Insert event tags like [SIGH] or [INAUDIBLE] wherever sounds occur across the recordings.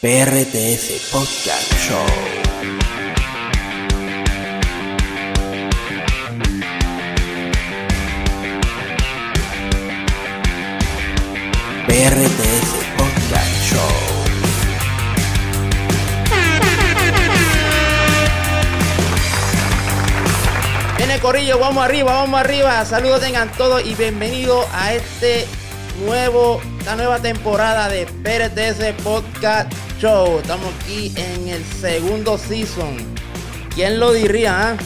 PRTS Podcast Show. PRTS Podcast Show. Viene Corillo, vamos arriba, vamos arriba. Saludos tengan todos y bienvenidos a este nuevo, esta nueva temporada de PRTS Podcast Show. Estamos aquí en el segundo season. ¿Quién lo diría? ah?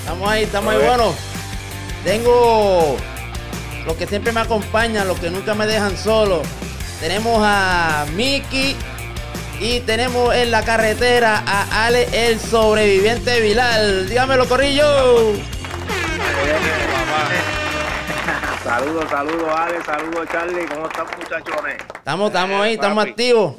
Estamos ahí, estamos ahí. Bueno, tengo los que siempre me acompañan, los que nunca me dejan solo. Tenemos a Mickey y tenemos en la carretera a Ale, el sobreviviente Vilal. Dígamelo, Corrillo. Saludos, saludos, Ale, saludos, Charlie. ¿Cómo están, muchachones? Estamos, estamos ahí, Eh, estamos activos.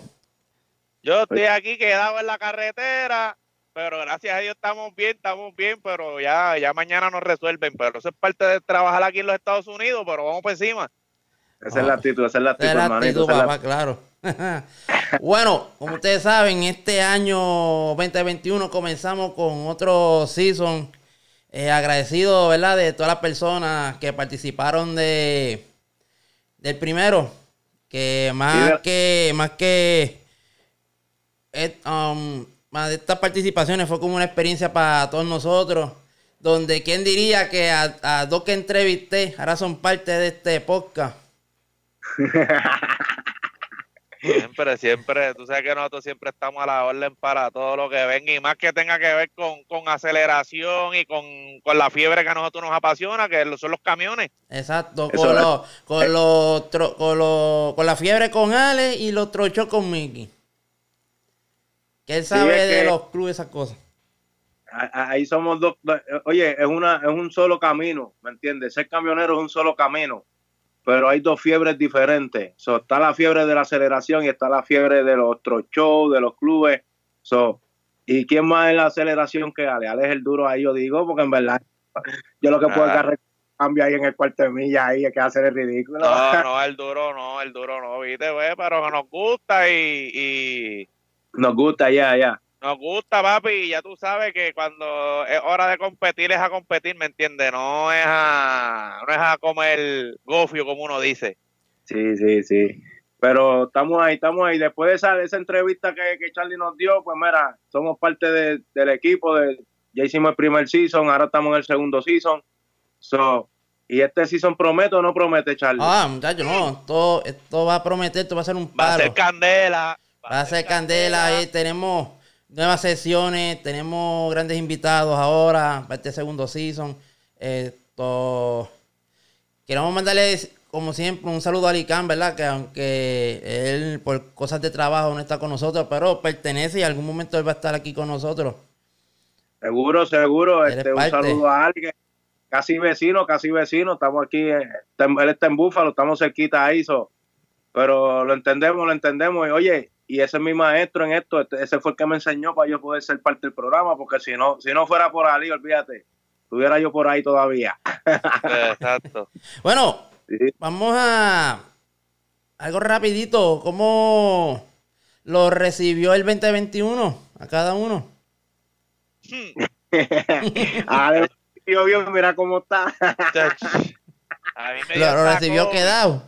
Yo estoy aquí quedado en la carretera, pero gracias a Dios estamos bien, estamos bien, pero ya, ya mañana nos resuelven. Pero eso es parte de trabajar aquí en los Estados Unidos, pero vamos por encima. Esa es la actitud, esa es la actitud, es la hermanito. actitud, esa es la- papá, claro. [LAUGHS] bueno, como ustedes saben, este año 2021 comenzamos con otro season. Eh, agradecido, ¿verdad? De todas las personas que participaron de del primero. Que más que más que um, estas participaciones fue como una experiencia para todos nosotros. Donde quién diría que a, a dos que entrevisté ahora son parte de este podcast. Siempre, siempre, tú sabes que nosotros siempre estamos a la orden para todo lo que venga y más que tenga que ver con, con aceleración y con, con la fiebre que a nosotros nos apasiona, que son los camiones. Exacto, Eso con, los, con, los tro- con, los- con la fiebre con Ale y los trochos con Mickey. Que él sabe es de que- los clubes, esas cosas. Ahí somos dos. Oye, es, una, es un solo camino, ¿me entiendes? Ser camionero es un solo camino, pero hay dos fiebres diferentes. So, está la fiebre de la aceleración y está la fiebre de los shows, de los clubes. So, ¿Y quién más es la aceleración que Ale? Ale es el duro ahí, yo digo, porque en verdad yo lo que puedo Ah. agarrar cambio ahí en el cuarto de milla ahí, es que hacer el ridículo. No, [LAUGHS] no, el duro no, el duro no, viste, güey, pero que nos gusta y, y Nos gusta, ya, ya. nos gusta, papi, y ya tú sabes que cuando es hora de competir es a competir, ¿me entiendes? No es a, no es a comer gofio, como uno dice. Sí, sí, sí. Pero estamos ahí, estamos ahí. Después de esa, de esa entrevista que, que Charlie nos dio, pues mira, somos parte de- del equipo. De, ya hicimos el primer season, ahora estamos en el segundo season. So, ¿Y este season promete o no promete, Charlie? Ah, muchachos, no, esto, esto va a prometer, esto va a ser un Va a ser candela. Va a ser candela, ahí tenemos nuevas sesiones, tenemos grandes invitados ahora para este segundo season. Esto queremos mandarle, como siempre, un saludo a Alicán, ¿verdad? Que aunque él por cosas de trabajo no está con nosotros, pero pertenece y en algún momento él va a estar aquí con nosotros. Seguro, seguro. Este, un saludo a alguien. Casi vecino, casi vecino. Estamos aquí, eh, él está en Búfalo, estamos cerquita ahí. so. Pero lo entendemos, lo entendemos. Y oye, y ese es mi maestro en esto. este- ese fue el que me enseñó para yo poder ser parte del programa. Porque si no, si no fuera por Ali, olvídate, estuviera yo por ahí todavía. [LAUGHS] Exacto. Bueno, Sí. vamos a algo rapidito. ¿Cómo lo recibió el 2021 a cada uno? [LAUGHS] Ale, yo bien, mira cómo está. A mí me dio Lo, lo recibió quedado.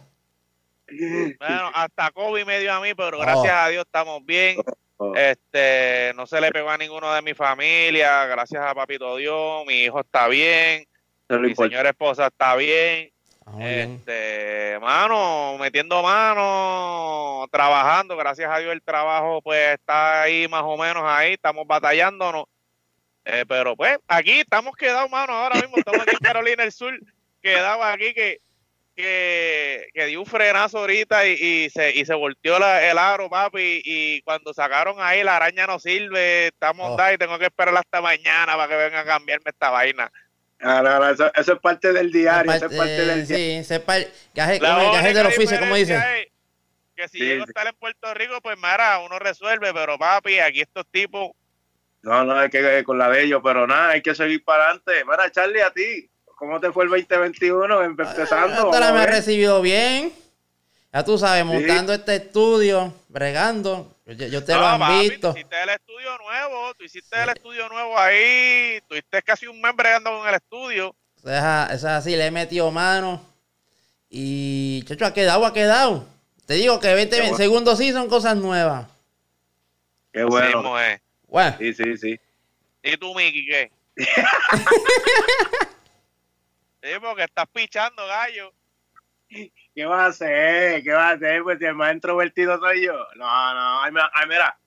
Bueno, hasta COVID me dio a mí, pero gracias Oh. a Dios estamos bien. Oh. Este, no se le pegó a ninguno de mi familia, gracias a Papito Dios, mi hijo está bien, mi señora esposa está bien, Ah, muy bien. este, mano, metiendo mano, trabajando, gracias a Dios el trabajo pues está ahí más o menos ahí, estamos batallándonos, Eh, pero pues aquí estamos quedados, mano, ahora mismo estamos aquí en Carolina del Sur, quedados aquí que que, que dio un frenazo ahorita y, y se, y se volteó la- el aro, papi, y cuando sacaron ahí la araña no sirve, está montada y tengo que esperar hasta mañana para que vengan a cambiarme esta vaina. Eso, eso es parte del diario. Eso es parte del diario. sí, es gaje, del oficio, como dice. diferencia es Que si Sí, llego a estar en Puerto Rico, pues mara, uno resuelve, pero papi, aquí estos tipos, No, no, hay que con la de ellos, pero nada, hay que seguir para adelante. Mira, Charlie, a ti, ¿cómo te fue el 2021 empezando? Esta la Vamos a me ha recibido bien. Ya tú sabes, montando este estudio, bregando. Yo, yo te lo han papi, visto. Tú hiciste el estudio nuevo, tú hiciste el estudio nuevo ahí, tuviste casi un mes bregando con el estudio. Eso es, a- eso es así, le he metido mano. Y, chacho, ha quedado, ha quedado. Te digo que vete Qué bien. bueno. Segundo sí son cosas nuevas. Qué bueno. es. Bueno, Sí, sí, sí. ¿Y tú, Miki, qué? [LAUGHS] sí, porque estás pichando, gallo. ¿Qué vas a hacer? ¿Qué vas a hacer? Pues si el más introvertido soy yo. No, no, ay, mira, ay, mira,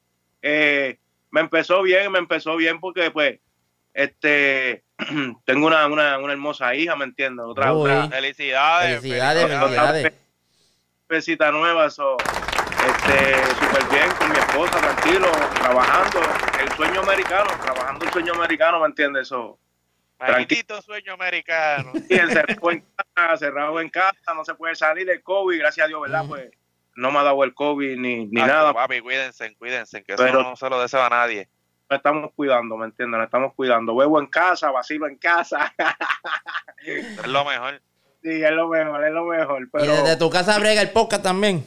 eh, me empezó bien, me empezó bien porque pues, este, [CLEARS THROAT] tengo una, una, una hermosa hija, ¿me entiendes? Otra, Uy. otra Felicidades, Felicidades. felicidades. felicidades. besita nueva, eso, este, súper bien con mi esposa, tranquilo, trabajando, el sueño americano, trabajando el sueño americano, ¿me entiendes? Eso, Maldito sueño americano. y encerrado en casa, cerrado en casa, no se puede salir del COVID, gracias a Dios, ¿verdad? Pues no me ha dado el COVID ni, ni nada, Papi, cuídense, cuídense, que eso Pero- no se lo deseo a nadie. nos estamos cuidando, ¿me entiendes? Nos estamos cuidando. Bebo en casa, vacilo en casa. Es lo mejor. sí, es lo mejor, es lo mejor. y Pero desde tu casa brega el podcast también.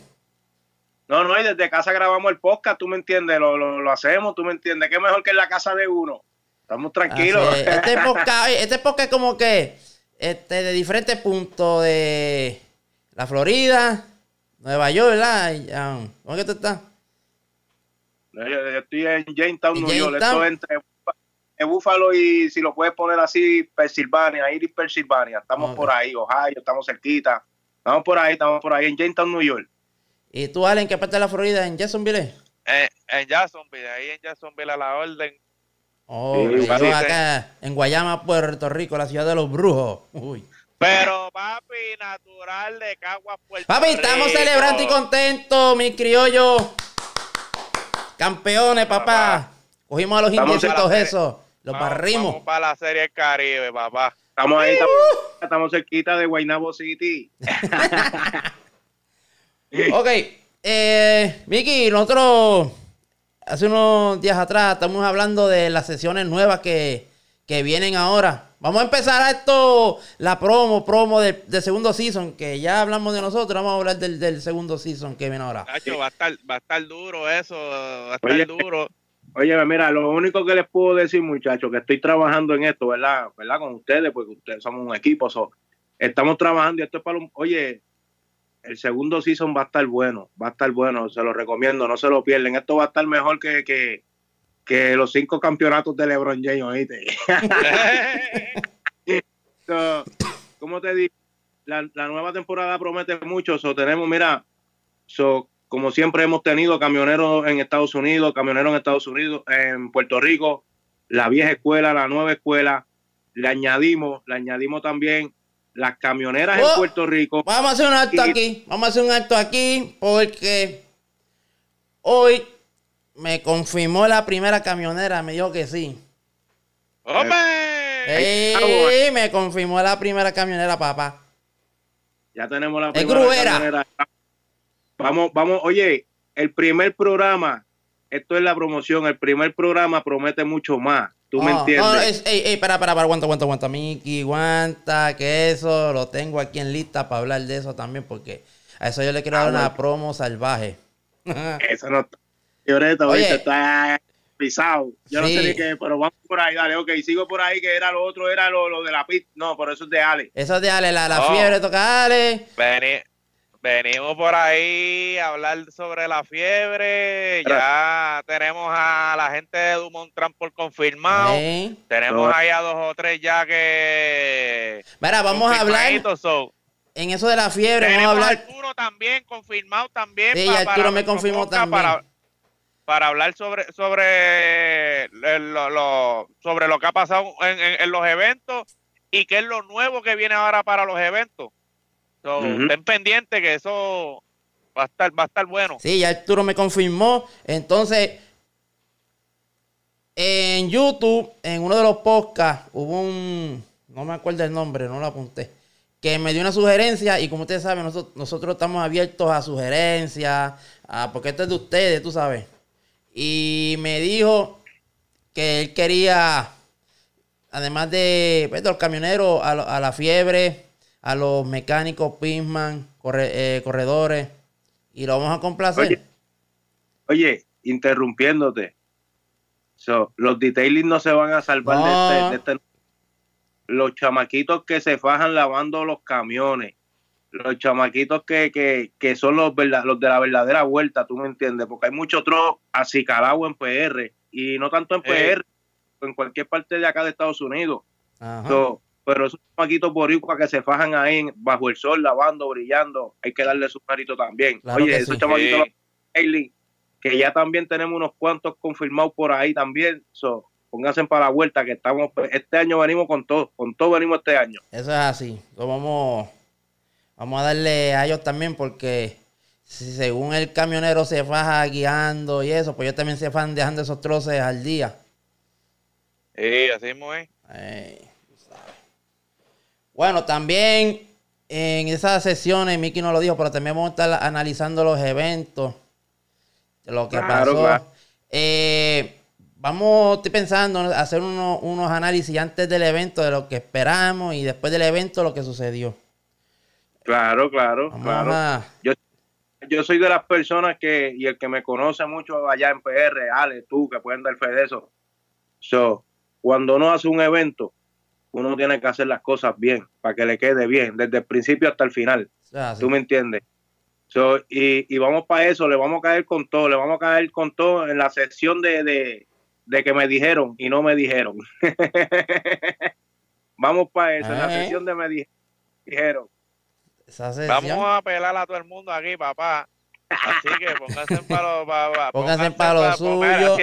no, no, y desde casa grabamos el podcast, tú me entiendes, lo, lo, lo hacemos, tú me entiendes. ¿Qué mejor que en la casa de uno? Estamos tranquilos. Así es. Este [LAUGHS] podcast, este podcast es como que este, de diferentes puntos de la Florida, Nueva York, ¿verdad? Um, ¿Cómo es que tú estás? yo, yo estoy en Jamestown, ¿En New York. Esto es entre en Búfalo y si lo puedes poner así, Pensilvania, Iris, Pensilvania. Estamos por ahí, Ohio, estamos cerquita. Estamos por ahí, estamos por ahí, en Jamestown, New York. ¿Y tú, Allen, qué parte de la Florida? ¿En Jacksonville? En, en Jacksonville, ahí en Jacksonville a la orden. Oh, Sí, acá en Guayama, Puerto Rico, la ciudad de los brujos. Uy. Pero, papi, natural de Caguas, Puerto Papi, estamos Rico. celebrando y contentos, mi criollo. Campeones, papá. Papá. Cogimos a los indiecitos esos. Los Vamos- barrimos. Vamos para la Serie del Caribe, papá. Estamos ahí, estamos, estamos cerquita de Guaynabo City. [LAUGHS] Ok, eh, Miki, nosotros hace unos días atrás estamos hablando de las sesiones nuevas que, que vienen ahora. Vamos a empezar a esto, la promo, promo del, del segundo season, que ya hablamos de nosotros, vamos a hablar del, del segundo season que viene ahora. Nacho, va a estar, va a estar duro eso, va a estar Oye. duro. [LAUGHS] Oye, mira, lo único que les puedo decir, muchachos, que estoy trabajando en esto, ¿verdad? ¿Verdad? Con ustedes, porque ustedes somos un equipo. so, estamos trabajando y esto es para los... Oye, el segundo season va a estar bueno, va a estar bueno, se lo recomiendo, no se lo pierden. Esto va a estar mejor que, que, que los cinco campeonatos de LeBron James, ¿oíste? [LAUGHS] So, ¿Cómo te digo? La, la nueva temporada promete mucho. So, tenemos, mira, so, como siempre hemos tenido camioneros en Estados Unidos, camioneros en Estados Unidos, en Puerto Rico, la vieja escuela, la nueva escuela, le añadimos, le añadimos también las camioneras Oh. en Puerto Rico. Vamos a hacer un acto Y- aquí, vamos a hacer un acto aquí, porque hoy me confirmó la primera camionera, me dijo que sí. ¡Hombre! Sí, me confirmó la primera camionera, papá. Ya tenemos la primera camionera. Vamos, vamos, oye, el primer programa, esto es la promoción, el primer programa promete mucho más. ¿Tú me Oh, entiendes? no, es- ey, ey, para, para, para, aguanta, aguanta, aguanta. Miki, aguanta, que eso lo tengo aquí en lista para hablar de eso también, porque a eso yo le quiero Ah, dar una bueno. promo salvaje. [LAUGHS] Eso no está. Oye. ahorita está pisado. Yo no Sí. sé ni qué, pero vamos por ahí, dale, ok. Sigo por ahí, que era lo otro, era lo, lo de la pista. No, por eso es de Ale. Eso de Ale, la, la Oh. fiebre toca Ale. Veni- venimos por ahí a hablar sobre la fiebre. Ya tenemos a la gente de Dumont Transport confirmado. Eh. Tenemos No. ahí a dos o tres ya que. Mira, vamos a hablar en eso de la fiebre, vamos a hablar. Arturo también, confirmado también. Sí, pa- Arturo para me confirmó también. Para, para hablar sobre, sobre, el- lo, lo- sobre lo que ha pasado en, en- en los eventos y qué es lo nuevo que viene ahora para los eventos. So. Estén pendientes que eso va a estar, va a estar bueno. Sí, ya Arturo me confirmó. Entonces, en YouTube, en uno de los podcasts, hubo un. No me acuerdo el nombre, no lo apunté. Que me dio una sugerencia. Y como ustedes saben, nosotros, nosotros estamos abiertos a sugerencias. a- porque esto es de ustedes, tú sabes. Y me dijo que él quería. Además de, pues, de los camioneros, a la fiebre, a los mecánicos, Pisman, corre- eh, corredores, y lo vamos a complacer. Oye. Oye, interrumpiéndote. So, los detailing no se van a salvar de este- de este los chamaquitos que se fajan lavando los camiones, los chamaquitos que, que, que son los, verda- los de la verdadera vuelta, tú me entiendes, porque hay mucho otro acicalado en PR y no tanto en Eh. PR, en cualquier parte de acá de Estados Unidos. Ajá. So, pero esos chamaquitos boricuas que se fajan ahí bajo el sol, lavando, brillando, hay que darle su mérito también. Claro Oye, esos sí. chamaquitos Sí. Que ya también tenemos unos cuantos confirmados por ahí también. So, pónganse para la vuelta que estamos, este año venimos con todo, con todo venimos este año. Eso es así. Lo vamos, vamos a darle a ellos también porque si según el camionero se faja guiando y eso, pues ellos también se fajan dejando esos troces al día. Sí, así mismo es. Bueno, también en esas sesiones, Miki no lo dijo, pero también vamos a estar analizando los eventos, lo que Claro, pasó. claro. Eh, vamos, estoy pensando en hacer unos, unos análisis antes del evento de lo que esperamos y después del evento lo que sucedió. Claro, claro, Vamos claro. a... Yo soy de las personas que, y el que me conoce mucho allá en PR, Ale, tú, que pueden dar fe de eso. So, cuando uno hace un evento, uno tiene que hacer las cosas bien, para que le quede bien, desde el principio hasta el final. sí. ¿Tú me entiendes? So, y, y vamos para eso, le vamos a caer con todo, le vamos a caer con todo en la sección de, de, de que me dijeron y no me dijeron. [LAUGHS] vamos para eso, en la Eh. sección de me di- dijeron. Sesión. Vamos a pelar a todo el mundo aquí, papá. Así que pónganse para lo, pa- pa- Pónganse pa' lo pa- suyo.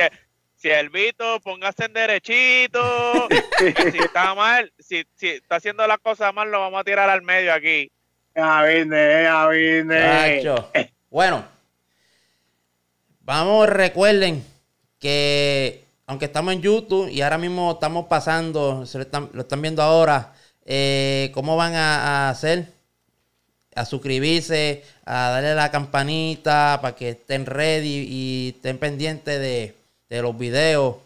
Si, si el Vito, póngase en derechito. si está mal, si, si está haciendo las cosas mal, lo vamos a tirar al medio aquí. Ya vine, ya vine. Bueno, vamos, recuerden que aunque estamos en YouTube y ahora mismo estamos pasando, se lo están, lo están viendo ahora, eh, cómo van a, a hacer, a suscribirse, a darle a la campanita para que estén ready y estén pendientes de, de los videos.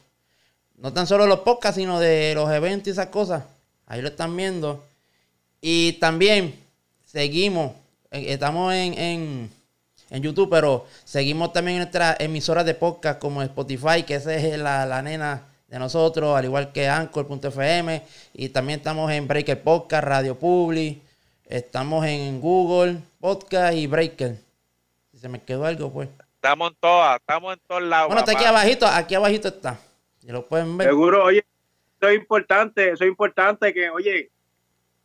No tan solo los podcasts, sino de los eventos y esas cosas. Ahí lo están viendo. Y también seguimos, eh, estamos en, en, YouTube, pero seguimos también en nuestras emisoras de podcast como Spotify, que esa es la, la nena de nosotros, al igual que Anchor.fm. Y también estamos en Breaker Podcast, Radio Public. Estamos en Google Podcast y Breaker. Si se me quedó algo, pues. Estamos en todas, estamos en todos lados. Bueno, está aquí abajito, aquí abajito está. Y lo pueden ver. Seguro, oye, eso es importante, eso es importante que, oye,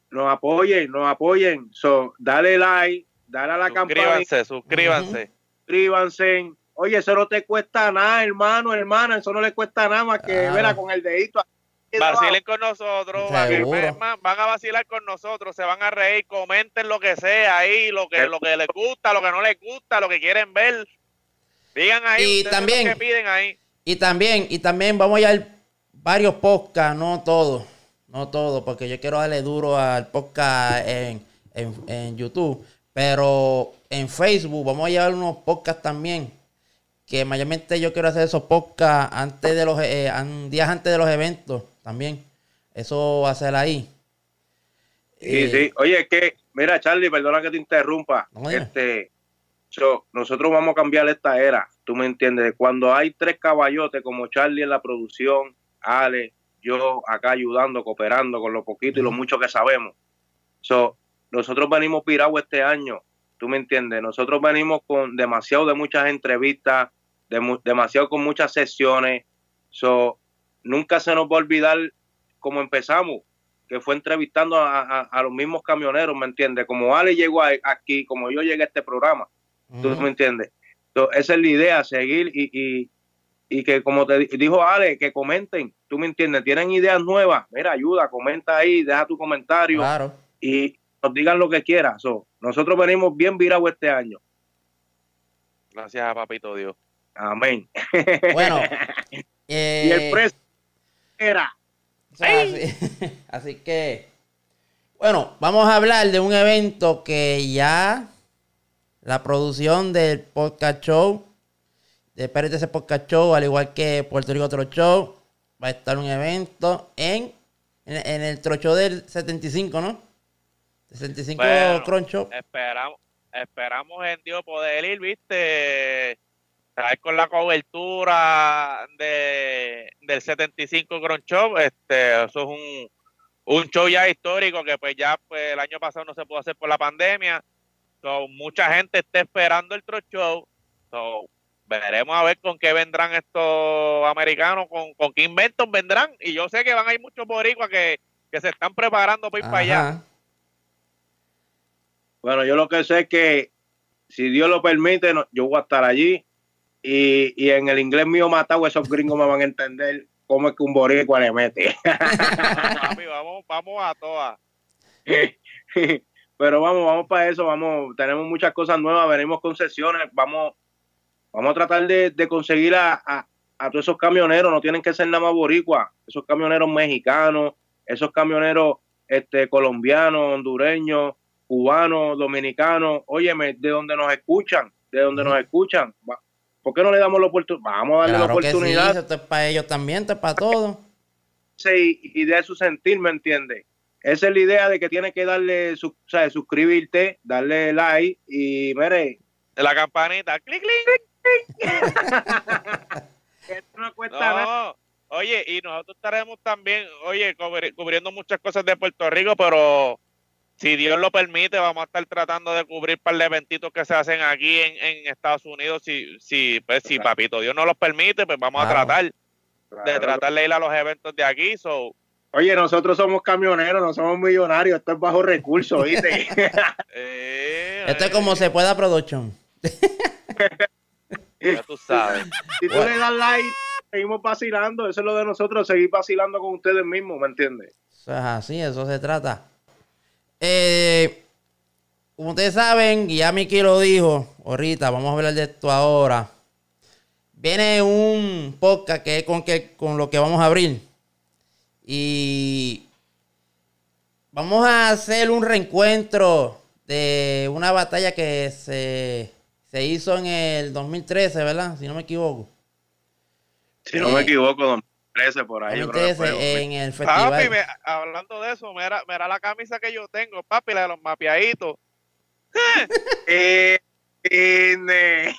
nos apoyen, nos apoyen. So, dale like, dale a la campana, Suscríbanse, suscríbanse. suscríbanse. Oye, eso no te cuesta nada, hermano, hermana, eso no le cuesta nada más que, Claro. verá, con el dedito. Vacilen con nosotros, van, a vacilar con nosotros, se van a reír, comenten lo que sea ahí, lo que, lo que les gusta, lo que no les gusta, lo que quieren ver. Digan ahí, Y también- que piden ahí. Y también, y también vamos a llevar varios podcasts, no todos, no todos, porque yo quiero darle duro al podcast en, en, en YouTube, pero en Facebook vamos a llevar unos podcasts también, que mayormente yo quiero hacer esos podcasts antes de los, eh, días antes de los eventos también, eso va a ser ahí. Sí, Eh, sí. Oye, es que, mira, Charlie, perdona que te interrumpa. No, este, so, nosotros vamos a cambiar esta era, tú me entiendes. Cuando hay tres caballotes como Charlie en la producción, Ale, yo acá ayudando, cooperando con lo poquito y lo mucho que sabemos. So, nosotros venimos pirados este año, tú me entiendes. Nosotros venimos con demasiado de muchas entrevistas, de demasiado con muchas sesiones. So, nunca se nos va a olvidar cómo empezamos que fue entrevistando a, a- a los mismos camioneros, ¿me entiendes? Como Ale llegó a- aquí, como yo llegué a este programa, ¿tú me entiendes? Entonces, esa es la idea, seguir y, y, y que como te di- dijo Ale, que comenten, ¿tú me entiendes? ¿Tienen ideas nuevas? Mira, ayuda, comenta ahí, deja tu comentario Claro. y nos digan lo que quieras. So, nosotros venimos bien virados este año. Gracias a Papito Dios. Amén. Bueno, [LAUGHS] y eh, el precio era... O sea, así, [LAUGHS] así que, bueno, vamos a hablar de un evento que ya la producción del podcast show, de PRTC Podcast Show, al igual que Puerto Rico Otro Show, va a estar un evento en, en, en el trocho del 75, ¿no? 75 Bueno, Cron Shop. Esperamos, esperamos en Dios poder ir, viste, traer con la cobertura de, del 75 Grand Show, este, eso es un, un show ya histórico que pues ya pues el año pasado no se pudo hacer por la pandemia, so, mucha gente está esperando el Tro Show, so, veremos a ver con qué vendrán estos americanos, con, con qué inventos vendrán, y yo sé que van a ir muchos boricuas que, que se están preparando para ir para allá. Bueno, yo lo que sé es que si Dios lo permite, no- yo voy a estar allí y, y en el inglés mío matado esos gringos me van a entender cómo es que un boricua le mete. [LAUGHS] Papi, vamos, vamos a todas. [LAUGHS] Pero vamos, vamos para eso, vamos, tenemos muchas cosas nuevas, venimos con sesiones, vamos, vamos a tratar de, de conseguir a, a, a todos esos camioneros, no tienen que ser nada más boricua, esos camioneros mexicanos, esos camioneros este, colombianos, hondureños, cubanos, dominicanos, óyeme, de donde nos escuchan, de donde nos escuchan, ¿por qué no le damos la oportunidad? Vamos a darle la Claro que sí, oportunidad esto es para ellos también, esto es para todos. y, y de su sentir, ¿me entiendes? Esa es la idea de que tienes que darle, su, o sea, suscribirte, darle like y, mire, la campanita, clic, clic. [LAUGHS] esto no cuesta nada. No, oye, y nosotros estaremos también, oye, cubri- cubriendo muchas cosas de Puerto Rico, pero si Dios lo permite, vamos a estar tratando de cubrir par de eventitos que se hacen aquí en, en Estados Unidos. Si, si, pues, si papito Dios no los permite, pues vamos Claro. a tratar de tratar de ir a los eventos de aquí. So, Oye, nosotros somos camioneros, no somos millonarios, esto es bajo recursos, ¿viste? [LAUGHS] eh, Esto es como se pueda production. [LAUGHS] ya tú sabes. si tú le das like, seguimos vacilando, eso es lo de nosotros, seguir vacilando con ustedes mismos, ¿me entiendes? Eso es así, eso se trata. Eh, como ustedes saben, y ya Miki lo dijo ahorita, vamos a hablar de esto ahora. Viene un podcast que es con, que, con lo que vamos a abrir. Y vamos a hacer un reencuentro de una batalla que se, se hizo en el 2013, ¿verdad? Si no me equivoco. Si no Eh, me equivoco, 2013 por ahí. yo creo que 2013 fue, en el festival. Papi, me- hablando de eso, mira, mira la camisa que yo tengo, papi, la de los mapeaditos. [LAUGHS] Eh, eh,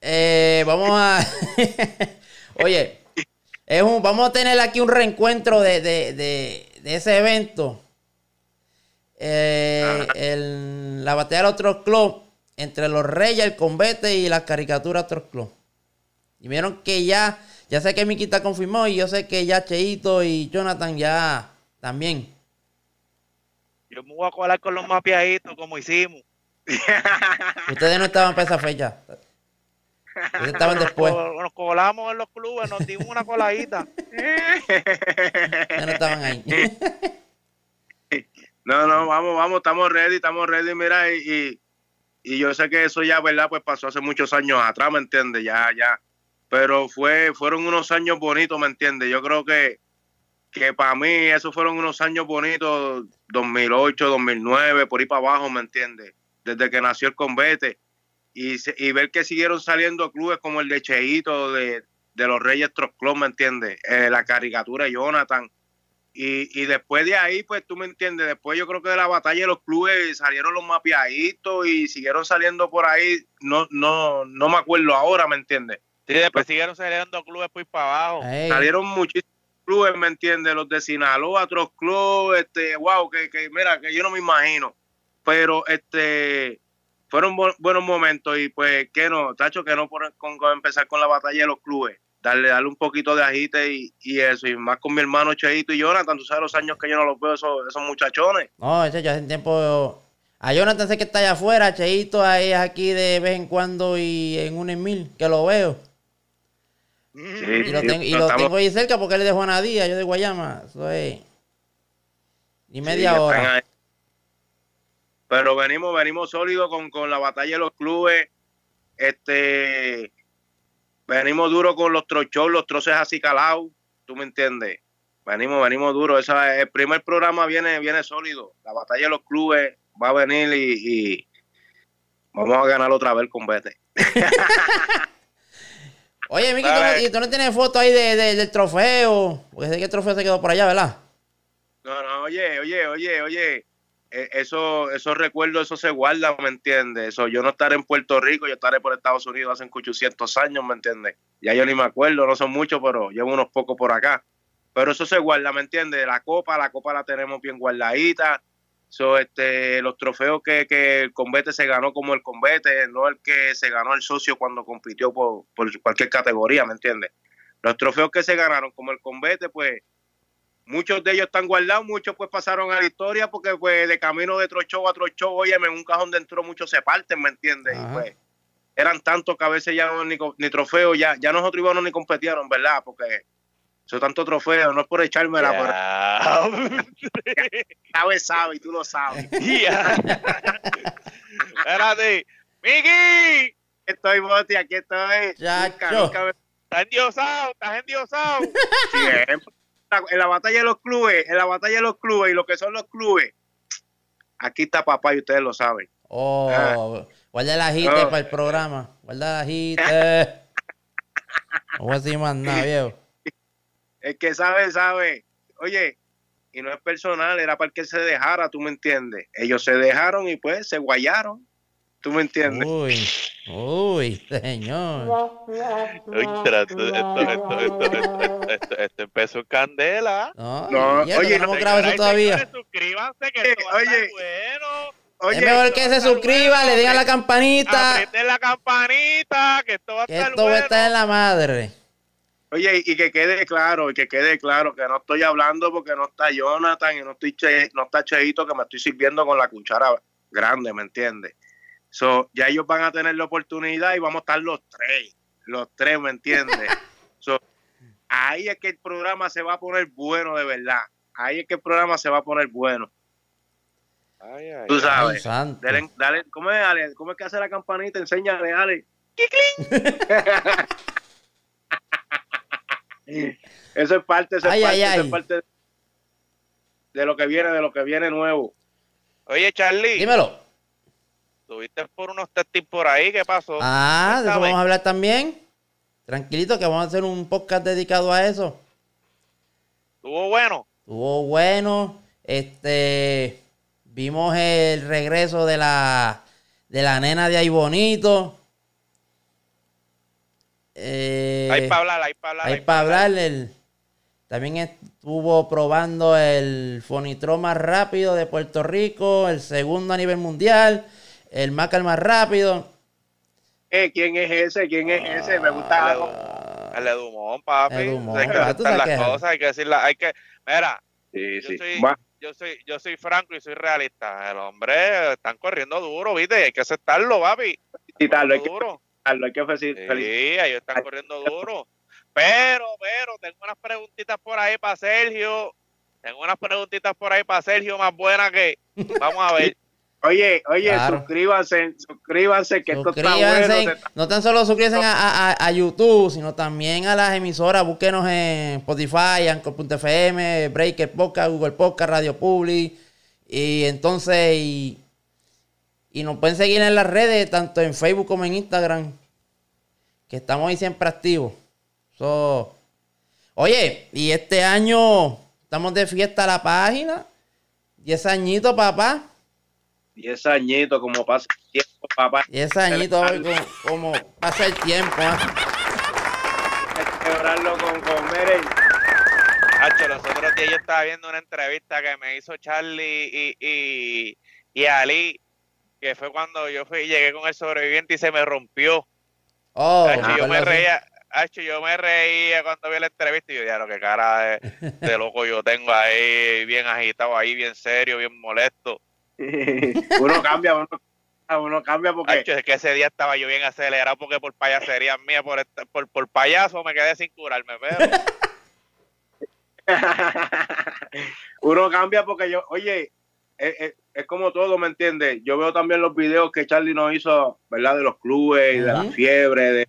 Eh, vamos a. [LAUGHS] Oye, es un, vamos a tener aquí un reencuentro de, de- de- de ese evento. Eh, el- la batalla de los Club entre los Reyes, el Convete y las caricaturas Troll Club. Y vieron que ya, ya sé que Miki está confirmado y yo sé que ya Cheito y Jonathan ya también. Yo me voy a colar con los mapeaditos como hicimos. Ustedes no estaban para esa fecha. Ustedes estaban [LAUGHS] después. Nos, nos colamos en los clubes, nos dimos una coladita. Ustedes no estaban ahí. [LAUGHS] No, no, vamos, vamos, estamos ready, estamos ready, mira, y, y, y yo sé que eso ya, ¿verdad? Pues pasó hace muchos años atrás, ¿me entiendes? Ya, ya. Pero fue, fueron unos años bonitos, ¿me entiendes? Yo creo que, que para mí esos fueron unos años bonitos, 2008, 2009, por ahí para abajo, ¿me entiendes? Desde que nació el Convete. Y, se- y ver que siguieron saliendo clubes como el de Cheito, de, de los Reyes Troc Club, ¿me entiendes? Eh, la caricatura de Jonathan. Y, y después de ahí, pues tú me entiendes, después yo creo que de la batalla de los clubes salieron los mapeaditos y siguieron saliendo por ahí, no, no, no me acuerdo ahora, ¿me entiendes? Sí, después siguieron saliendo clubes por ahí para abajo. Ey, Salieron muchísimos clubes, ¿me entiendes? Los de Sinaloa, otros clubes, este, wow, que, que mira, que yo no me imagino. Pero este fueron bu- buenos momentos y pues que no, tacho, que no por, con, con empezar con la batalla de los clubes. Darle, darle un poquito de agite y, y eso, y más con mi hermano Cheito y Jonathan, tú sabes los años que yo no los veo esos, esos muchachones. No, ese ya hace tiempo. A Jonathan sé que está allá afuera, Cheito ahí es aquí de vez en cuando y en un mil que lo veo. Sí, Y lo, sí, tengo, y lo estamos- tengo ahí cerca porque él es de Juanadía, yo de Guayama. Ni Sí, media hora. Pero venimos, venimos sólidos con, con la batalla de los clubes. Este venimos duro con los trochos, los troces así calados, tú me entiendes. Venimos, venimos duro. Esa, el primer programa viene, viene sólido. La batalla de los clubes va a venir y, y vamos a ganar otra vez con Vete. [LAUGHS] Oye, Miki, ¿tú tú no tienes foto ahí de, de- del trofeo. Porque sé que el trofeo se quedó por allá, ¿verdad? No, no, oye, oye, oye, oye. Eh, eso, esos recuerdos, eso se guarda, ¿me entiendes? Eso, yo no estaré en Puerto Rico, yo estaré por Estados Unidos hace 800 años, ¿me entiendes? Ya yo ni me acuerdo, no son muchos, pero llevo unos pocos por acá. Pero eso se guarda, ¿me entiendes? La copa, la copa la tenemos bien guardadita. So, este, los trofeos que, que el combate se ganó como el combate, no el que se ganó el socio cuando compitió por, por cualquier categoría, ¿me entiendes? Los trofeos que se ganaron como el combate, pues muchos de ellos están guardados, muchos pues pasaron a la historia porque pues de camino de otro show a otro show, oye, en un cajón dentro muchos se parten, ¿me entiendes? Ajá. Y pues eran tantos que a veces ya no ni, ni trofeos, ya, ya nosotros íbamos ni competieron, ¿verdad? Porque son tantos trofeos, no es por echármela, pero Ya. sabe, sabe, y tú lo sabes. [LAUGHS] Ya. Espérate. Miki, Estoy, Boti, aquí estoy. Chacho. Nunca, nunca me- estás endiosado, estás endiosado. siempre. En la batalla de los clubes, en la batalla de los clubes y lo que son los clubes, aquí está papá y ustedes lo saben. Oh, guarda el agite Oh. para el programa. Guarda el agite. [LAUGHS] No voy a decir más nada, viejo. El que sabe, sabe. Oye, y no es personal, era para que se dejara, tú me entiendes. Ellos se dejaron y pues se guayaron, tú me entiendes. Uy, uy, señor. Uy, pero esto, esto, esto, esto, esto, esto- esto empezó en candela. No, No, oye, que no hemos grabado eso todavía. señores, Suscríbanse que esto va a Oye. estar bueno. Oye, es mejor que se suscriba, le digan la campanita. Aprenden la campanita, que esto va a Que estar esto va a bueno. estar en la madre. oye, y que quede claro, y que quede claro que no estoy hablando porque no está Jonathan y no estoy che- no está Cheito que me estoy sirviendo con la cuchara grande, ¿me entiendes? So, ya ellos van a tener la oportunidad y vamos a estar los tres, los tres, ¿me entiendes? [LAUGHS] So, ahí es que el programa se va a poner bueno de verdad. Ahí es que el programa se va a poner bueno. Ay, ay, Tú. Ay, sabes. Dale, dale, ¿cómo es, Ale? ¿Cómo es que hace la campanita? Enséñale, Ale. [LAUGHS] eso es parte, eso es parte, ay, eso ay. es parte de lo que viene, de lo que viene nuevo. Oye, Charlie, Dímelo. Tuviste por unos testing por ahí, ¿qué pasó? Ah, de eso vamos a hablar también. Tranquilito, que vamos a hacer un podcast dedicado a eso. ¿Estuvo bueno? Estuvo bueno. Este. Vimos el regreso de la. De la nena de ahí bonito. Eh, hay para hablar, hay para hablar. Hay para hablar. El, también estuvo probando el Fonitro más rápido de Puerto Rico, el segundo a nivel mundial, el Macal más rápido. Eh, ¿Quién es ese? ¿Quién es ese? Me gusta algo. El Edumón, papi. El hay que aceptar las cosas, hay que decirlas, hay que... Mira, Sí, yo sí. soy, yo soy, yo soy franco y soy realista. El hombre están corriendo duro, ¿viste? Hay que aceptarlo, papi. hay que Duro. felicitarlo, hay que felici- Sí, ellos están corriendo duro. Pero, pero, tengo unas preguntitas por ahí para Sergio. Tengo unas preguntitas por ahí para Sergio más buenas que... Vamos a ver. [LAUGHS] Oye, oye, Claro. suscríbanse, suscríbanse, que esto está bueno. Suscríbanse. No tan solo suscríbanse a, a- a- a YouTube, sino también a las emisoras. Búsquenos en Spotify, Anchor.fm, Breaker Podcast, Google Podcast, Radio Public. Y entonces, y, y nos pueden seguir en las redes, tanto en Facebook como en Instagram. Que estamos ahí siempre activos. So, oye, y este año estamos de fiesta la página. 10 añitos, papá. Diez añitos, como pasa el tiempo, papá. 10 añitos, como, como pasa el tiempo. ¿ah? Hay que celebrarlo con, Meren. Hacho, los otros días yo estaba viendo una entrevista que me hizo Charlie y, y, y Ali, que fue cuando yo fui, llegué con el sobreviviente y se me rompió. Oh, Hacho, yo me reía, hacho, yo me reía cuando vi la entrevista y yo ya lo que cara de, de loco yo tengo ahí, bien agitado ahí, bien serio, bien molesto. [LAUGHS] uno cambia, uno, uno cambia porque Hacho, es que ese día estaba yo bien acelerado porque por payasería mía, por, esta- por, por payaso me quedé sin curarme, pero [LAUGHS] uno cambia porque yo, oye, es, es- es como todo, ¿me entiendes? Yo veo también los videos que Charlie nos hizo, ¿verdad? De los clubes, y de la fiebre, de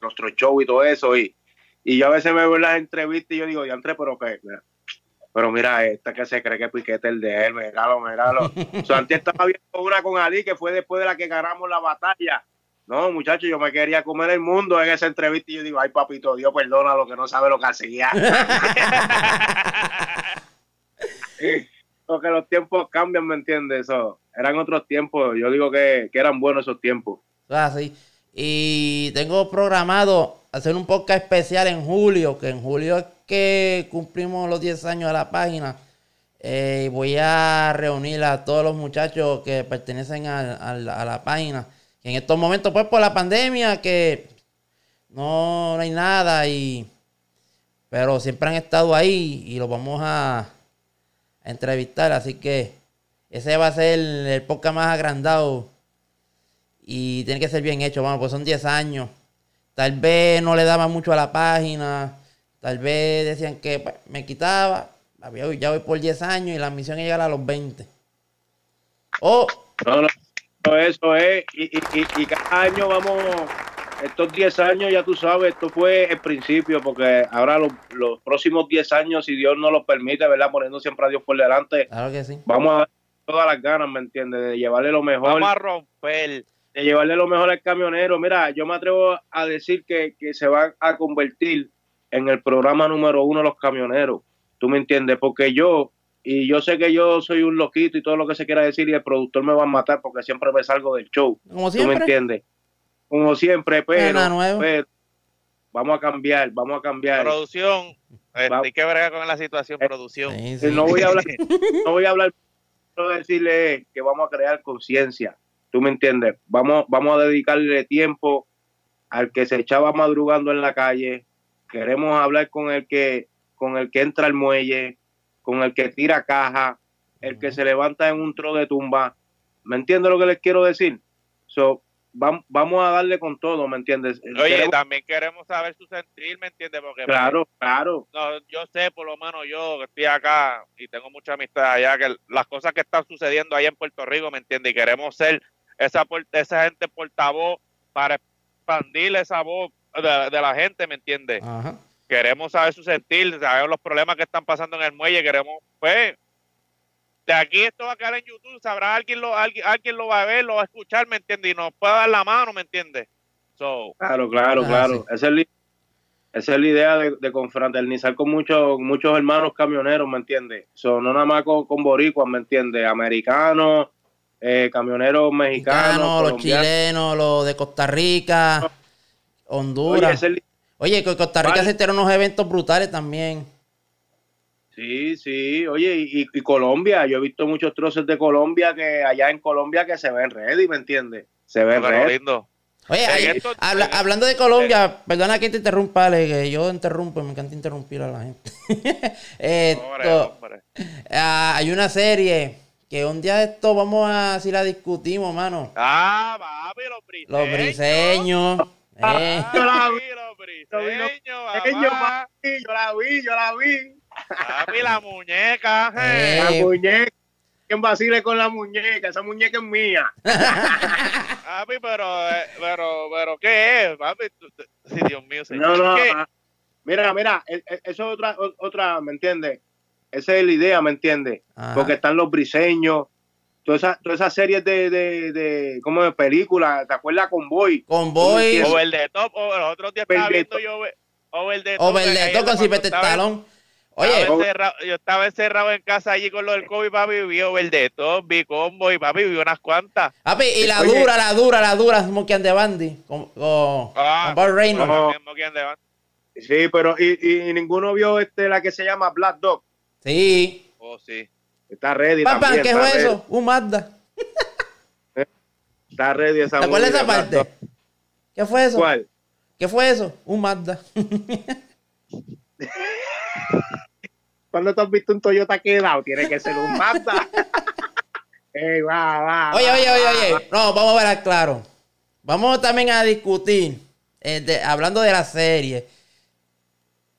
nuestro show y todo eso. Y, y yo a veces me veo en las entrevistas y yo digo, André, pero qué, Mira, pero mira esta que se cree que Piquete el de él, míralo, míralo. [LAUGHS] o sea, antes estaba viendo una con Ali que fue después de la que ganamos la batalla. No, muchachos, yo me quería comer el mundo en esa entrevista y yo digo, ay, papito, Dios perdona lo que no sabe lo que hacía. [LAUGHS] [LAUGHS] porque los tiempos cambian, ¿me entiendes? Eso, eran otros tiempos. Yo digo que, que eran buenos esos tiempos. Así. Y tengo programado hacer un podcast especial en julio, que en julio es que cumplimos los 10 años de la página. Eh, voy a reunir a todos los muchachos que pertenecen a, a la- a la página. En estos momentos, pues por la pandemia, que no, no hay nada, y pero siempre han estado ahí y los vamos a, a entrevistar. Así que ese va a ser el, el podcast más agrandado y tiene que ser bien hecho, vamos, pues son 10 años. Tal vez no le daba mucho a la página, tal vez decían que pues, me quitaba, había- ya voy por 10 años y la misión es llegar a los 20. O, No, no, no, eso es. Y, y, y, y cada año vamos, estos 10 años, ya tú sabes, esto fue el principio, porque ahora los, los próximos 10 años, si Dios nos lo permite, ¿verdad? Poniendo siempre a Dios por delante, claro que sí. vamos a dar todas las ganas, ¿me entiendes? De llevarle lo mejor. Vamos a romper. De llevarle lo mejor al camionero. Mira, yo me atrevo a decir que, que se van a convertir en el programa número uno los camioneros. ¿Tú me entiendes? Porque yo, y yo sé que yo soy un loquito y todo lo que se quiera decir y el productor me va a matar porque siempre me salgo del show. Como ¿Tú me siempre. entiendes? Como siempre, pero, vamos a cambiar, vamos a cambiar. Producción. Este, hay que bregar con la situación, producción. Sí, Eh, sí. [LAUGHS] No voy a hablar, no voy a hablar, quiero decirle que vamos a crear conciencia. ¿Tú me entiendes? Vamos, vamos a dedicarle tiempo al que se echaba madrugando en la calle. Queremos hablar con el que, con el que entra al muelle, con el que tira caja, el que se levanta en un tro de tumba. ¿Me entiendes lo que les quiero decir? So, vam- vamos a darle con todo, ¿me entiendes? Oye, Queremos- también queremos saber su sentir, ¿me entiendes? Porque claro, claro. no, yo sé, por lo menos yo que estoy acá y tengo mucha amistad allá, que las cosas que están sucediendo allá en Puerto Rico, ¿me entiendes? Y queremos ser esa, por- esa gente portavoz para expandir esa voz de, de la gente, ¿me entiendes? Ajá. Queremos saber su sentir, saber los problemas que están pasando en el muelle, queremos, pues, de aquí esto va a quedar en YouTube, sabrá alguien lo, alguien, alguien lo va a ver, lo va a escuchar, ¿me entiendes? Y nos puede dar la mano, ¿me entiendes? So, Claro, claro, Ah, claro. sí. Esa es, la- esa es la idea de, de confraternizar con muchos muchos hermanos camioneros, ¿me entiendes? So, no nada más con, con boricuas, ¿me entiendes? Americanos, eh, camioneros mexicanos, los chilenos, los de Costa Rica, Honduras. Oye, que Costa Rica Vale. se tiene unos eventos brutales también. Sí, sí, oye, y, y- y Colombia, yo he visto muchos troces de Colombia que allá en Colombia que se ven ready, ¿me entiendes? Se ven pero ready. lindo. Oye, esto- habla- en- hablando de Colombia, perdona que te interrumpa, Ale, que yo interrumpo, me encanta interrumpir a la gente. [LAUGHS] Esto, Hombre, hombre. ah, hay una serie que un día de esto vamos a, si la discutimos, mano. Ah, papi, los briseños. Los briseños. eh. [LAUGHS] Ah, Yo la papi, vi, los yo briseños, papá. papi, yo la vi, yo la vi. Papi, la muñeca. Eh. La eh. muñeca. ¿Quién vacile con la muñeca? Esa muñeca es mía. [LAUGHS] Papi, pero, eh, pero, pero, ¿qué es? Papi, sí, Dios mío, señor. No, no, ¿Qué? mira, mira, e- e- eso es otra, otra, ¿me entiendes? Esa es la idea, ¿me entiendes? Porque están los briseños, todas esas todas esas series de, de, de, como de películas, ¿te acuerdas? Convoy. Convoy, Over the top, o los otros días estaba viendo yo over- the top. Over the Top con Silvestre Stallone. Oye, estaba encerrado- yo estaba encerrado en casa allí con lo del COVID, papi, vi Over the top, vi combo y papi, vi unas cuantas. papi, y la Oye. dura, la dura, la dura, Smokey and the Bandy. Con, con, Ah, con Reynolds. no. Sí, pero y, y, y ninguno vio este la que se llama Black Dog. Sí. Oh, sí. Está ready Papá, también. ¿qué fue eso? Un Mazda. [LAUGHS] Está ready esa ¿Te acuerdas esa parte? ¿Qué fue eso? ¿Cuál? ¿Qué fue eso? Un Mazda. [LAUGHS] ¿Cuándo tú has visto un Toyota quedado? Tiene que ser un Mazda. [LAUGHS] Ey, va, va. Oye, va, oye, oye, oye. No, vamos a ver claro. Vamos también a discutir, eh, de- hablando de la serie.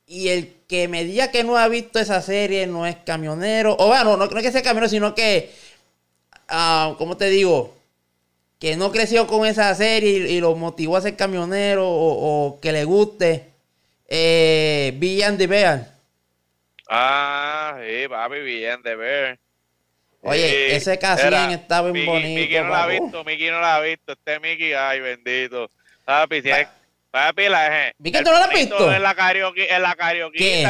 Y el que me diga que no ha visto esa serie no es camionero. O bueno, no, no es que sea camionero, sino que, ah, ¿cómo te digo? Que no creció con esa serie y, y lo motivó a ser camionero o, o que le guste. Eh, Villan de Bear. Ah, sí, papi, bien de ver. Oye, Sí, ese era, estaba bien bonito. Miki no la ha papu. visto, Miki no la ha visto. Este Miki, ay, bendito. Papi, si es- papi, la Miki, el ¿tú no la has visto? En la karaoke, en la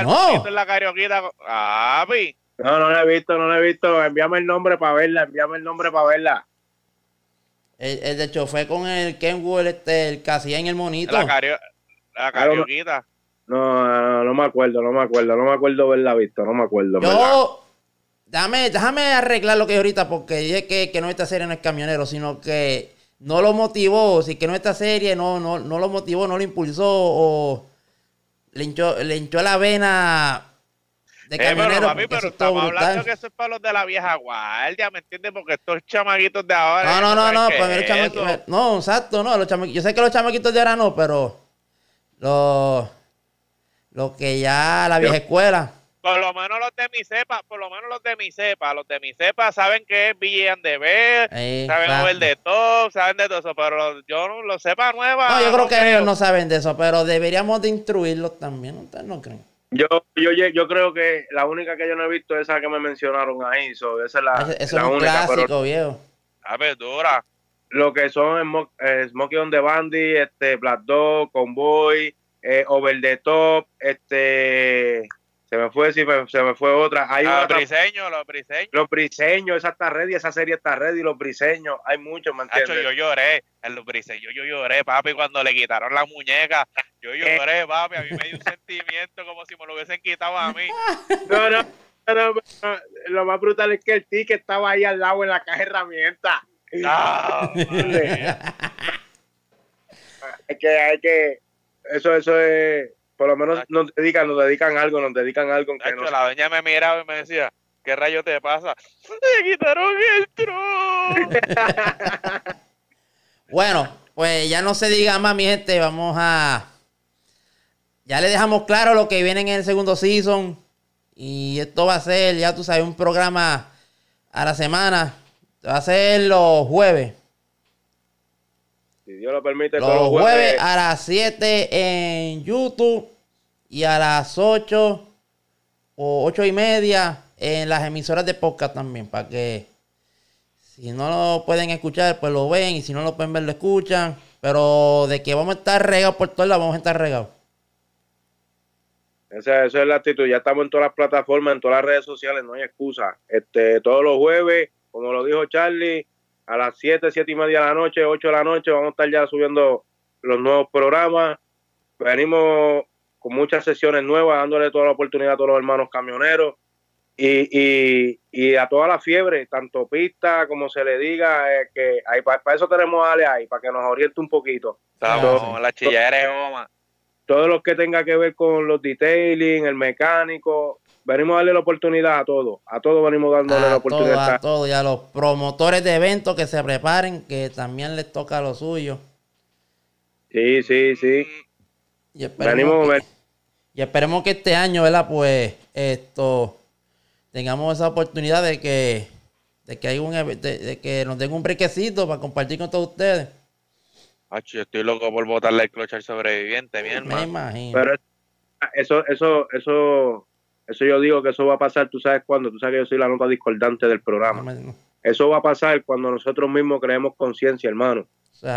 No. en la karaoquita. Papi, No, no la he visto, no la he visto. Envíame el nombre para verla, envíame el nombre para verla. El, el de chofer con el Kenwood, este, el que hacía en el monito. La, cario, la carioquita. No, no, no me acuerdo, no me acuerdo, no me acuerdo haberla visto, no me acuerdo. Yo, déjame, déjame arreglar lo que es ahorita, porque dije que, que no esta serie no es camionero, sino que no lo motivó, si que no esta serie no, no, no lo motivó, no lo impulsó, o le hinchó, le hinchó la vena de Eh, pero, camionero. papi, porque pero estamos hablando que eso es para los de la vieja guardia, ¿me entiendes? Porque estos chamaquitos de ahora. No, no, no, no, pues es los chamaquitos, no, exacto, no, los chamaquitos, yo sé que los chamaquitos de ahora no, pero los, los que ya la vieja escuela, Por lo menos los de mi cepa, por lo menos los de mi cepa, los de mi cepa saben que es Villan de ver, eh, saben claro. mover de todo, saben de todo eso, pero los- yo no los cepa nueva. No, yo creo que creo. ellos no saben de eso, pero deberíamos de instruirlos también, ¿ustedes no creen? Yo, yo, yo creo que la única que yo no he visto es esa que me mencionaron ahí. so, esa es la, Ese- eso la es un única. clásico, Pero viejo. A ver, dura. lo que son eh, Smokey on the Bandy, este, Black Dog, Convoy, eh, Over the Top, este. Se me fue, sí, se me fue otra. Hay tam- briseños, los briseños. los briseños, esa está ready, esa serie está ready, los briseños, hay muchos, ¿me entiendes? yo lloré, en los briseños yo lloré, papi, cuando le quitaron la muñeca. Yo lloré, papi, a mí me dio un sentimiento como si me lo hubiesen quitado a mí. [LAUGHS] No, no, no, no, no, lo más brutal es que el ticket estaba ahí al lado en la caja de herramientas. Ah, [LAUGHS] madre. Es que hay que, eso, eso es, por lo menos nos dedican, nos dedican algo, nos dedican algo que no la doña me miraba y me decía, ¿qué rayo te pasa? Me quitaron el tron. [LAUGHS] Bueno, pues ya no se diga más, mi gente. Vamos a. Ya le dejamos claro lo que viene en el segundo season. Y esto va a ser, ya tú sabes, un programa a la semana. Va a ser los jueves. Si Dios lo permite, Los todos los jueves jueves. a las 7 en YouTube. Y a las 8 o 8 y media en las emisoras de podcast también. Para que si no lo pueden escuchar, pues lo ven. Y si no lo pueden ver, lo escuchan. Pero de que vamos a estar regados por todos lados, vamos a estar regados. Esa, esa es la actitud. Ya estamos en todas las plataformas, en todas las redes sociales, no hay excusa. Este, todos los jueves, como lo dijo Charlie, a las 7, 7 y media de la noche, 8 de la noche, vamos a estar ya subiendo los nuevos programas. Venimos con muchas sesiones nuevas, dándole toda la oportunidad a todos los hermanos camioneros y, y, y a toda la fiebre, tanto pista como se le diga, eh, que hay, para, eso tenemos a Ale ahí, para que nos oriente un poquito Estamos en la chilladera de goma. Todo lo que tenga que ver con los detailing, el mecánico, venimos a darle la oportunidad a todo, a todo venimos dándole la A todo, oportunidad. a todo. Y a los promotores de eventos que se preparen, que también les toca lo suyo. Sí, sí, sí. Y esperemos, Venimos, que, ven- y esperemos que este año, ¿verdad? Pues esto tengamos esa oportunidad de que de que hay un de, de que nos den un brequecito para compartir con todos ustedes. Hacho, yo estoy loco por botarle el cloche al sobreviviente, mi Me hermano. imagino. pero eso, eso, eso, eso yo digo que eso va a pasar, tú sabes cuándo, tú sabes que yo soy la nota discordante del programa. No me- no, Eso va a pasar cuando nosotros mismos creemos conciencia, hermano.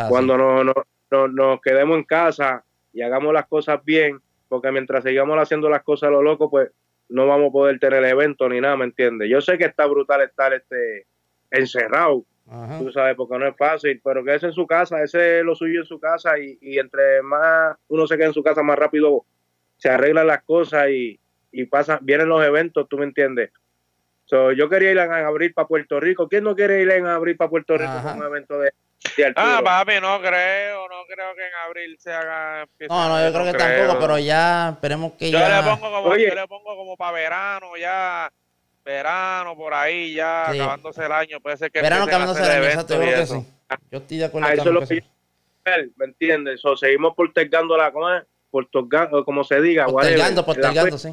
Cuando no, no- no- nos quedemos en casa y hagamos las cosas bien, porque mientras sigamos haciendo las cosas a lo loco, pues no vamos a poder tener evento ni nada, ¿me entiendes? Yo sé que está brutal estar este encerrado, Ajá. tú sabes, porque no es fácil, pero que es en su casa, ese es lo suyo en su casa y, y entre más uno se queda en su casa, más rápido se arreglan las cosas y, y pasan, vienen los eventos, ¿tú me entiendes? So, yo quería ir a abril para Puerto Rico. ¿Quién no quiere ir en abril para Puerto Rico Ajá. un evento de, de? Ah, papi, no creo, no creo que en abril se haga. No, no, yo creo que tampoco, pero ya esperemos que Yo ya. le pongo como, Oye. yo le pongo como para verano ya, verano por ahí ya, Sí. acabándose el año, puede ser que Verano empiecen a caminando hacer se eventos exacto, yo creo que eso. sí. Yo estoy de acuerdo A eso es también lo que ¿me entiendes? So, seguimos postergando la. Postergando, como se diga, Postergando, postergando, La, sí.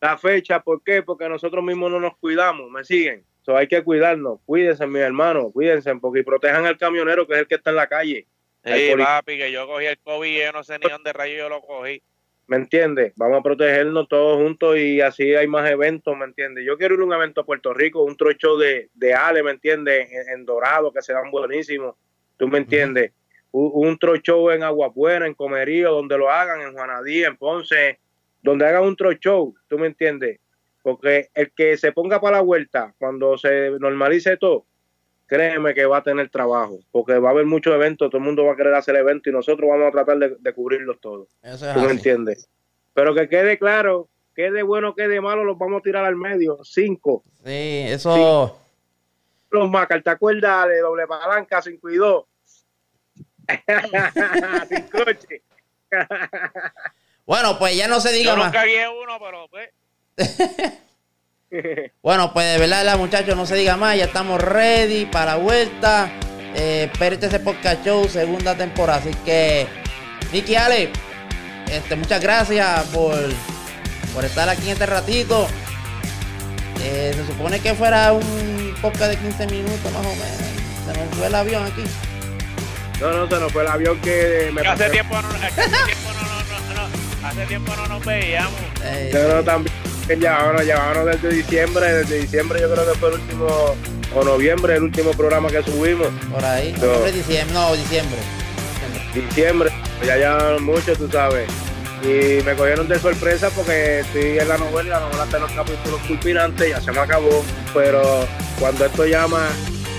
la fecha, ¿por qué? Porque nosotros mismos no nos cuidamos, ¿me siguen? So, hay que cuidarnos, cuídense, mis hermanos, cuídense, porque protejan al camionero que es el que está en la calle, Al Sí, papi, que yo cogí el COVID y yo no sé ni dónde rayo yo lo cogí. ¿Me entiendes? Vamos a protegernos todos juntos y así hay más eventos, ¿me entiendes? Yo quiero ir a un evento a Puerto Rico, un trocho de, de Ale, ¿me entiendes? En, en Dorado, que se dan buenísimos, ¿tú me entiendes? Un, un trocho en Agua Buena, en Comerío, donde lo hagan, en Juanadí, en Ponce, donde hagan un trocho, ¿tú me entiendes? Porque el que se ponga para la vuelta, cuando se normalice todo, créeme que va a tener trabajo, porque va a haber muchos eventos, todo el mundo va a querer hacer eventos y nosotros vamos a tratar de, de cubrirlos todos. Eso es ¿Tú me entiendes? Pero que quede claro, quede bueno, quede malo, los vamos a tirar al medio. Cinco. Sí, eso. Los Macar, ¿te acuerdas de doble palanca, 5 y 2? [LAUGHS] Sin coche. Bueno, pues ya no se diga Yo más. nunca guié uno, pero pues. [LAUGHS] Bueno, pues de verdad, la muchachos, no se diga más. Ya estamos ready para la vuelta. Eh, ese Podcast Show, segunda temporada. Así que, Nicky Ale, este, muchas gracias por, por estar aquí en este ratito. Eh, se supone que fuera un podcast de 15 minutos más o menos. Se nos fue el avión aquí. No, no, se nos fue el avión que me hace tiempo no, hace tiempo no, no, no, no, hace tiempo no nos veíamos. Eh, Yo no, también que llevábamos, llevábamos desde diciembre, desde diciembre yo creo que fue el último, o noviembre, el último programa que subimos. por ahí. No. Noviembre, diciembre. No, diciembre. Diciembre, ya llevan mucho, tú sabes. Y me cogieron de sorpresa porque estoy en la novela, la novela está en los capítulos culminantes, ya se me acabó. Pero cuando esto llama,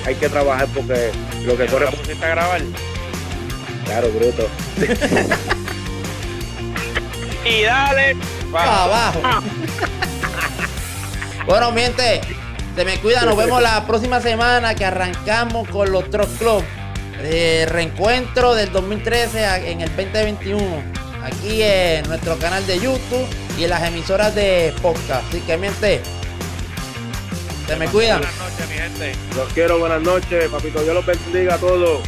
hay que trabajar porque lo que ¿Ya corre pusiste a grabar? Claro, bruto. [LAUGHS] Y dale. Para abajo. [LAUGHS] bueno, miente, se me cuida. Nos vemos la [LAUGHS] próxima semana que arrancamos con los Truck Club. Eh, reencuentro del 2013 a- en el 2021. Aquí en nuestro canal de YouTube y en las emisoras de podcast. Así que miente. Se me cuidan. Buenas noches, mi gente. Los quiero, buenas noches, papito. Dios los bendiga a todos.